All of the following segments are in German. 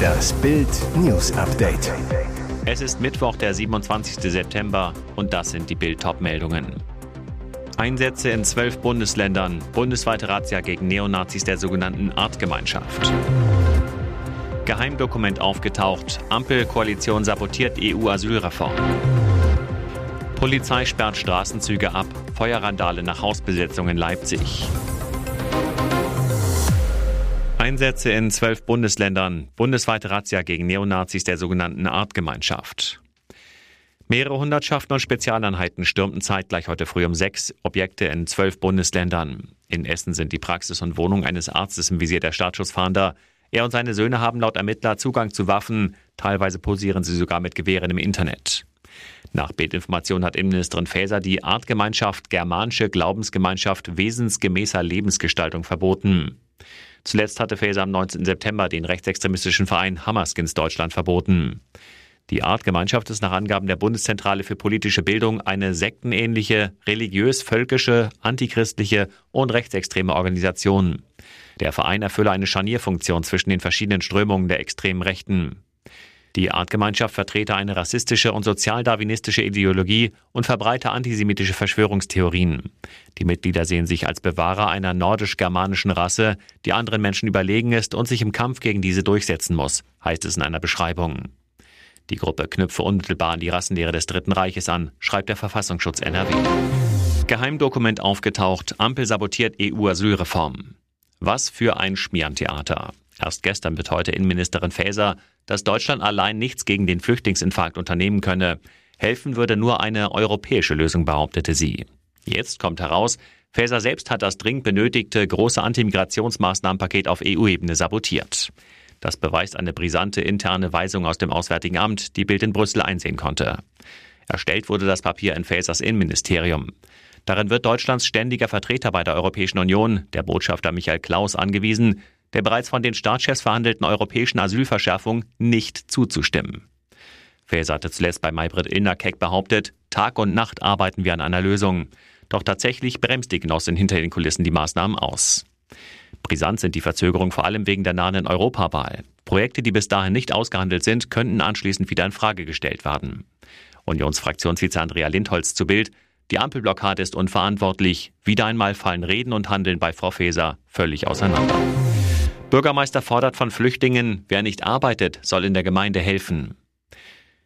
Das Bild News Update. Es ist Mittwoch, der 27. September und das sind die Bild meldungen Einsätze in zwölf Bundesländern, bundesweite Razzia gegen Neonazis der sogenannten Artgemeinschaft. Geheimdokument aufgetaucht, Ampelkoalition sabotiert EU-Asylreform. Polizei sperrt Straßenzüge ab, Feuerrandale nach Hausbesetzung in Leipzig. Einsätze in zwölf Bundesländern, bundesweite Razzia gegen Neonazis der sogenannten Artgemeinschaft. Mehrere Hundertschaften und Spezialeinheiten stürmten zeitgleich heute früh um sechs Objekte in zwölf Bundesländern. In Essen sind die Praxis und Wohnung eines Arztes im Visier der Staatsschutzfahnder. Er und seine Söhne haben laut Ermittler Zugang zu Waffen. Teilweise posieren sie sogar mit Gewehren im Internet. Nach Bildinformation hat Innenministerin Faeser die Artgemeinschaft Germanische Glaubensgemeinschaft wesensgemäßer Lebensgestaltung verboten. Zuletzt hatte Faeser am 19. September den rechtsextremistischen Verein Hammerskins Deutschland verboten. Die Artgemeinschaft ist nach Angaben der Bundeszentrale für politische Bildung eine sektenähnliche, religiös-völkische, antichristliche und rechtsextreme Organisation. Der Verein erfülle eine Scharnierfunktion zwischen den verschiedenen Strömungen der extremen Rechten. Die Artgemeinschaft vertrete eine rassistische und sozialdarwinistische Ideologie und verbreite antisemitische Verschwörungstheorien. Die Mitglieder sehen sich als Bewahrer einer nordisch-germanischen Rasse, die anderen Menschen überlegen ist und sich im Kampf gegen diese durchsetzen muss, heißt es in einer Beschreibung. Die Gruppe knüpfe unmittelbar an die Rassenlehre des Dritten Reiches an, schreibt der Verfassungsschutz NRW. Geheimdokument aufgetaucht, Ampel sabotiert EU-Asylreform. Was für ein Schmierentheater. Erst gestern heute Innenministerin Faeser dass Deutschland allein nichts gegen den Flüchtlingsinfarkt unternehmen könne. Helfen würde nur eine europäische Lösung, behauptete sie. Jetzt kommt heraus, Faeser selbst hat das dringend benötigte große Antimigrationsmaßnahmenpaket auf EU-Ebene sabotiert. Das beweist eine brisante interne Weisung aus dem Auswärtigen Amt, die Bild in Brüssel einsehen konnte. Erstellt wurde das Papier in Faesers Innenministerium. Darin wird Deutschlands ständiger Vertreter bei der Europäischen Union, der Botschafter Michael Klaus, angewiesen, der bereits von den Staatschefs verhandelten europäischen Asylverschärfung nicht zuzustimmen. Faeser hatte zuletzt bei Maybrit Illner Keck behauptet, Tag und Nacht arbeiten wir an einer Lösung. Doch tatsächlich bremst die Genossin hinter den Kulissen die Maßnahmen aus. Brisant sind die Verzögerungen vor allem wegen der nahen Europawahl. Projekte, die bis dahin nicht ausgehandelt sind, könnten anschließend wieder in Frage gestellt werden. Unionsfraktionsvize Andrea Lindholz zu Bild. Die Ampelblockade ist unverantwortlich. Wieder einmal fallen Reden und Handeln bei Frau Faeser völlig auseinander. Bürgermeister fordert von Flüchtlingen, wer nicht arbeitet, soll in der Gemeinde helfen.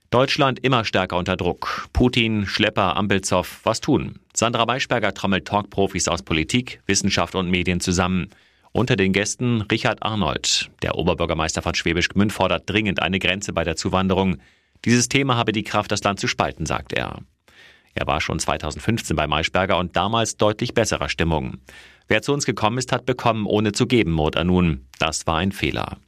Deutschland immer stärker unter Druck. Putin, Schlepper, Ampelzow, was tun? Sandra Maischberger trommelt Talk-Profis aus Politik, Wissenschaft und Medien zusammen. Unter den Gästen Richard Arnold. Der Oberbürgermeister von Schwäbisch Gmünd fordert dringend eine Grenze bei der Zuwanderung. Dieses Thema habe die Kraft, das Land zu spalten, sagt er. Er war schon 2015 bei Maischberger und damals deutlich besserer Stimmung. Wer zu uns gekommen ist, hat bekommen, ohne zu geben, murrt nun. Das war ein Fehler.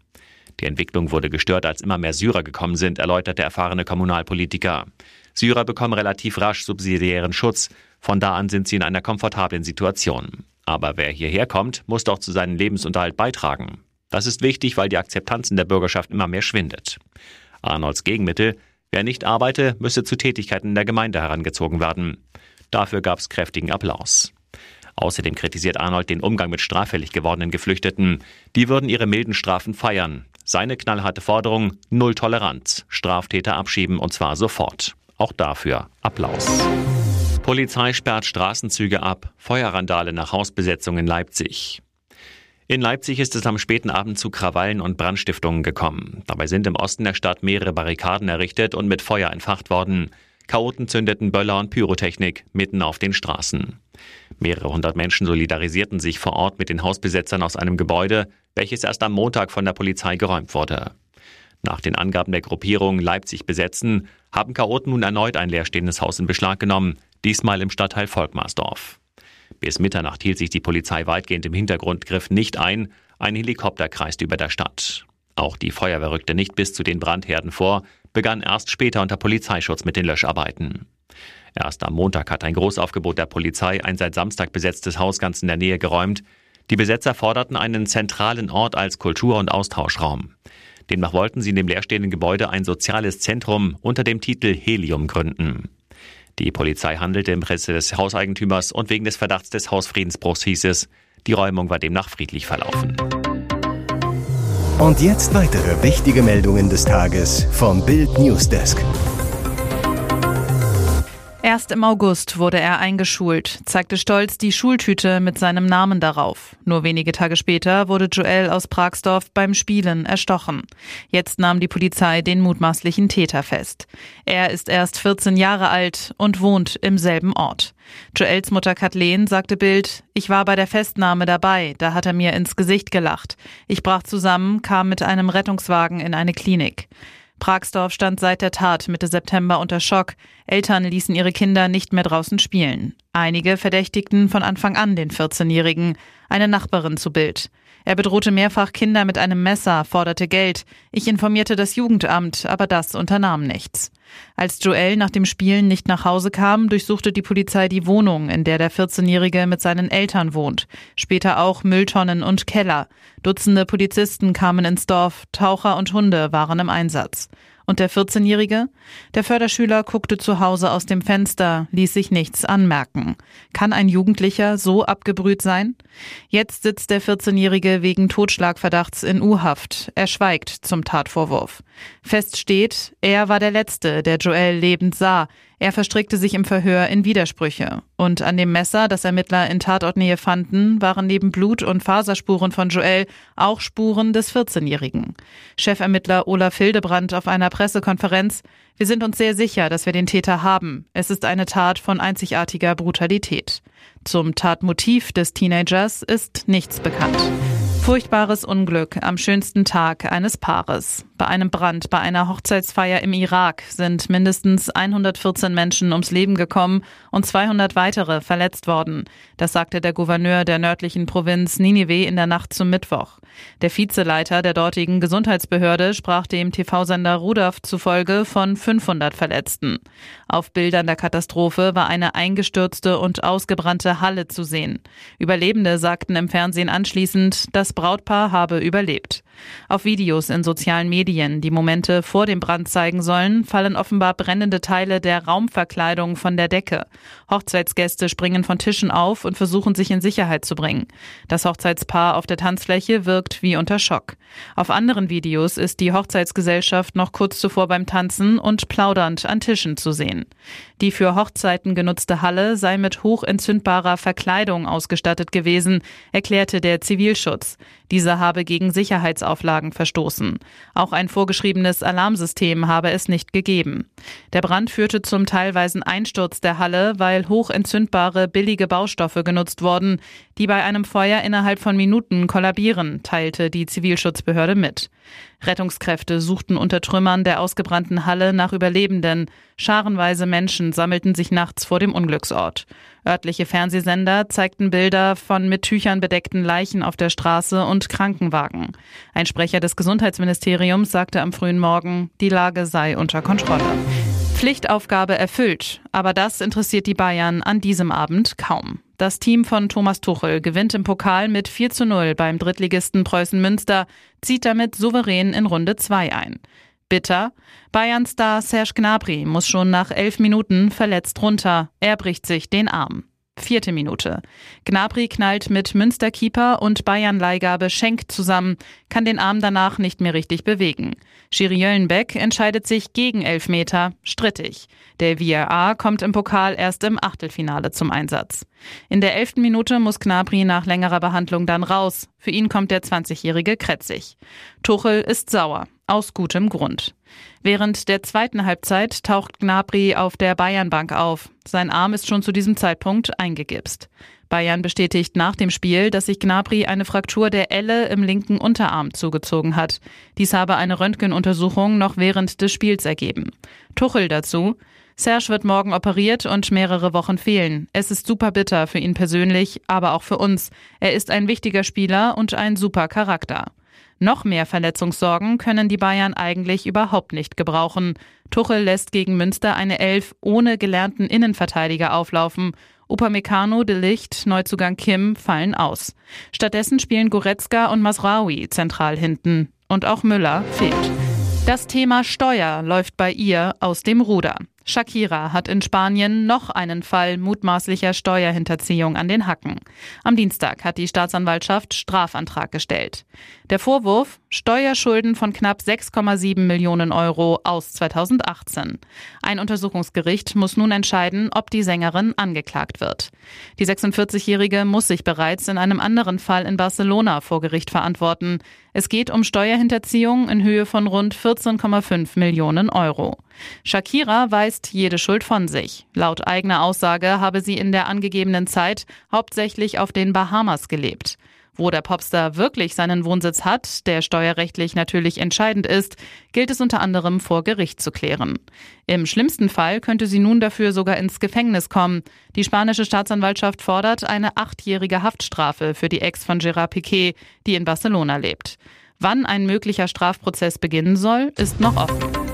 Die Entwicklung wurde gestört, als immer mehr Syrer gekommen sind, erläutert der erfahrene Kommunalpolitiker. Syrer bekommen relativ rasch subsidiären Schutz. Von da an sind sie in einer komfortablen Situation. Aber wer hierher kommt, muss doch zu seinem Lebensunterhalt beitragen. Das ist wichtig, weil die Akzeptanz in der Bürgerschaft immer mehr schwindet. Arnolds Gegenmittel, wer nicht arbeite, müsse zu Tätigkeiten in der Gemeinde herangezogen werden. Dafür gab es kräftigen Applaus. Außerdem kritisiert Arnold den Umgang mit straffällig gewordenen Geflüchteten. Die würden ihre milden Strafen feiern. Seine knallharte Forderung Null Toleranz. Straftäter abschieben und zwar sofort. Auch dafür Applaus. Polizei sperrt Straßenzüge ab. Feuerrandale nach Hausbesetzung in Leipzig. In Leipzig ist es am späten Abend zu Krawallen und Brandstiftungen gekommen. Dabei sind im Osten der Stadt mehrere Barrikaden errichtet und mit Feuer entfacht worden. Chaoten zündeten Böller und Pyrotechnik mitten auf den Straßen. Mehrere hundert Menschen solidarisierten sich vor Ort mit den Hausbesetzern aus einem Gebäude, welches erst am Montag von der Polizei geräumt wurde. Nach den Angaben der Gruppierung Leipzig besetzen, haben Chaoten nun erneut ein leerstehendes Haus in Beschlag genommen, diesmal im Stadtteil Volkmarsdorf. Bis Mitternacht hielt sich die Polizei weitgehend im Hintergrund, griff nicht ein, ein Helikopter kreiste über der Stadt. Auch die Feuerwehr rückte nicht bis zu den Brandherden vor, begann erst später unter Polizeischutz mit den Löscharbeiten. Erst am Montag hat ein Großaufgebot der Polizei ein seit Samstag besetztes Haus ganz in der Nähe geräumt. Die Besetzer forderten einen zentralen Ort als Kultur- und Austauschraum. Demnach wollten sie in dem leerstehenden Gebäude ein soziales Zentrum unter dem Titel Helium gründen. Die Polizei handelte im Presse des Hauseigentümers und wegen des Verdachts des Hausfriedensbruchs hieß es, die Räumung war demnach friedlich verlaufen. Und jetzt weitere wichtige Meldungen des Tages vom Bild Newsdesk. Erst im August wurde er eingeschult, zeigte stolz die Schultüte mit seinem Namen darauf. Nur wenige Tage später wurde Joel aus Pragsdorf beim Spielen erstochen. Jetzt nahm die Polizei den mutmaßlichen Täter fest. Er ist erst 14 Jahre alt und wohnt im selben Ort. Joels Mutter Kathleen sagte Bild, ich war bei der Festnahme dabei, da hat er mir ins Gesicht gelacht. Ich brach zusammen, kam mit einem Rettungswagen in eine Klinik. Pragsdorf stand seit der Tat Mitte September unter Schock. Eltern ließen ihre Kinder nicht mehr draußen spielen. Einige verdächtigten von Anfang an den 14-Jährigen, eine Nachbarin zu Bild. Er bedrohte mehrfach Kinder mit einem Messer, forderte Geld. Ich informierte das Jugendamt, aber das unternahm nichts. Als Joel nach dem Spielen nicht nach Hause kam, durchsuchte die Polizei die Wohnung, in der der 14-Jährige mit seinen Eltern wohnt. Später auch Mülltonnen und Keller. Dutzende Polizisten kamen ins Dorf, Taucher und Hunde waren im Einsatz. Und der 14-Jährige? Der Förderschüler guckte zu Hause aus dem Fenster, ließ sich nichts anmerken. Kann ein Jugendlicher so abgebrüht sein? Jetzt sitzt der 14-Jährige wegen Totschlagverdachts in U-Haft. Er schweigt zum Tatvorwurf. Fest steht, er war der Letzte, der Joel lebend sah. Er verstrickte sich im Verhör in Widersprüche. Und an dem Messer, das Ermittler in Tatortnähe fanden, waren neben Blut- und Faserspuren von Joel auch Spuren des 14-Jährigen. Chefermittler Olaf Hildebrand auf einer Pressekonferenz. Wir sind uns sehr sicher, dass wir den Täter haben. Es ist eine Tat von einzigartiger Brutalität. Zum Tatmotiv des Teenagers ist nichts bekannt. Furchtbares Unglück am schönsten Tag eines Paares. Bei einem Brand bei einer Hochzeitsfeier im Irak sind mindestens 114 Menschen ums Leben gekommen und 200 weitere verletzt worden. Das sagte der Gouverneur der nördlichen Provinz Ninive in der Nacht zum Mittwoch. Der Vizeleiter der dortigen Gesundheitsbehörde sprach dem TV-Sender Rudolf zufolge von 500 Verletzten. Auf Bildern der Katastrophe war eine eingestürzte und ausgebrannte Halle zu sehen. Überlebende sagten im Fernsehen anschließend, Brautpaar habe überlebt. Auf Videos in sozialen Medien, die Momente vor dem Brand zeigen sollen, fallen offenbar brennende Teile der Raumverkleidung von der Decke. Hochzeitsgäste springen von Tischen auf und versuchen sich in Sicherheit zu bringen. Das Hochzeitspaar auf der Tanzfläche wirkt wie unter Schock. Auf anderen Videos ist die Hochzeitsgesellschaft noch kurz zuvor beim Tanzen und plaudernd an Tischen zu sehen. Die für Hochzeiten genutzte Halle sei mit hochentzündbarer Verkleidung ausgestattet gewesen, erklärte der Zivilschutz. Dieser habe gegen Sicherheitsauflagen verstoßen. Auch ein vorgeschriebenes Alarmsystem habe es nicht gegeben. Der Brand führte zum teilweisen Einsturz der Halle, weil hochentzündbare billige Baustoffe genutzt wurden, die bei einem Feuer innerhalb von Minuten kollabieren, teilte die Zivilschutzbehörde mit. Rettungskräfte suchten unter Trümmern der ausgebrannten Halle nach Überlebenden. Scharenweise Menschen sammelten sich nachts vor dem Unglücksort. Örtliche Fernsehsender zeigten Bilder von mit Tüchern bedeckten Leichen auf der Straße und Krankenwagen. Ein Sprecher des Gesundheitsministeriums sagte am frühen Morgen, die Lage sei unter Kontrolle. Pflichtaufgabe erfüllt, aber das interessiert die Bayern an diesem Abend kaum. Das Team von Thomas Tuchel gewinnt im Pokal mit 4 zu 0 beim Drittligisten Preußen Münster, zieht damit souverän in Runde 2 ein. Bitter. Bayern-Star Serge Gnabry muss schon nach elf Minuten verletzt runter. Er bricht sich den Arm. Vierte Minute. Gnabry knallt mit Münsterkeeper und Bayern-Leihgabe Schenk zusammen, kann den Arm danach nicht mehr richtig bewegen. Schiri Jöllenbeck entscheidet sich gegen Elfmeter, strittig. Der VRA kommt im Pokal erst im Achtelfinale zum Einsatz. In der elften Minute muss Gnabry nach längerer Behandlung dann raus. Für ihn kommt der 20-jährige Kretzig. Tuchel ist sauer. Aus gutem Grund. Während der zweiten Halbzeit taucht Gnabry auf der Bayernbank auf. Sein Arm ist schon zu diesem Zeitpunkt eingegipst. Bayern bestätigt nach dem Spiel, dass sich Gnabry eine Fraktur der Elle im linken Unterarm zugezogen hat. Dies habe eine Röntgenuntersuchung noch während des Spiels ergeben. Tuchel dazu. Serge wird morgen operiert und mehrere Wochen fehlen. Es ist super bitter für ihn persönlich, aber auch für uns. Er ist ein wichtiger Spieler und ein super Charakter. Noch mehr Verletzungssorgen können die Bayern eigentlich überhaupt nicht gebrauchen. Tuchel lässt gegen Münster eine Elf ohne gelernten Innenverteidiger auflaufen. Upamecano, De Licht, Neuzugang Kim fallen aus. Stattdessen spielen Goretzka und Masraoui zentral hinten. Und auch Müller fehlt. Das Thema Steuer läuft bei ihr aus dem Ruder. Shakira hat in Spanien noch einen Fall mutmaßlicher Steuerhinterziehung an den Hacken. Am Dienstag hat die Staatsanwaltschaft Strafantrag gestellt. Der Vorwurf, Steuerschulden von knapp 6,7 Millionen Euro aus 2018. Ein Untersuchungsgericht muss nun entscheiden, ob die Sängerin angeklagt wird. Die 46-Jährige muss sich bereits in einem anderen Fall in Barcelona vor Gericht verantworten. Es geht um Steuerhinterziehung in Höhe von rund 14,5 Millionen Euro. Shakira weist jede Schuld von sich. Laut eigener Aussage habe sie in der angegebenen Zeit hauptsächlich auf den Bahamas gelebt. Wo der Popstar wirklich seinen Wohnsitz hat, der steuerrechtlich natürlich entscheidend ist, gilt es unter anderem vor Gericht zu klären. Im schlimmsten Fall könnte sie nun dafür sogar ins Gefängnis kommen. Die spanische Staatsanwaltschaft fordert eine achtjährige Haftstrafe für die Ex von Gerard Piquet, die in Barcelona lebt. Wann ein möglicher Strafprozess beginnen soll, ist noch offen.